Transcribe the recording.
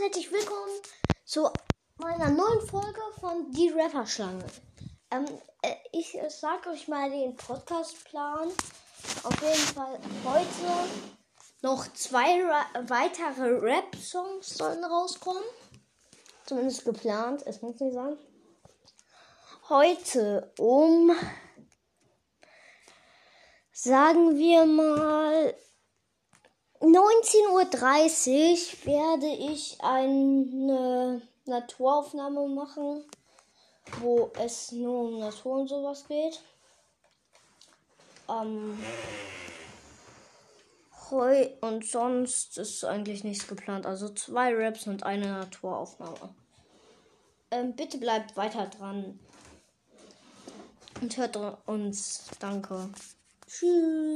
ganz herzlich willkommen zu meiner neuen Folge von Die Rapper-Schlange. Ähm, äh, ich äh, sag euch mal den Podcast-Plan. Auf jeden Fall heute noch zwei Ra weitere Rap-Songs sollen rauskommen. Zumindest geplant, es muss nicht sein. Heute um, sagen wir mal, 19.30 Uhr werde ich eine Naturaufnahme machen, wo es nur um Natur und sowas geht. Ähm, heu und sonst ist eigentlich nichts geplant. Also zwei Raps und eine Naturaufnahme. Ähm, bitte bleibt weiter dran und hört uns. Danke. Tschüss.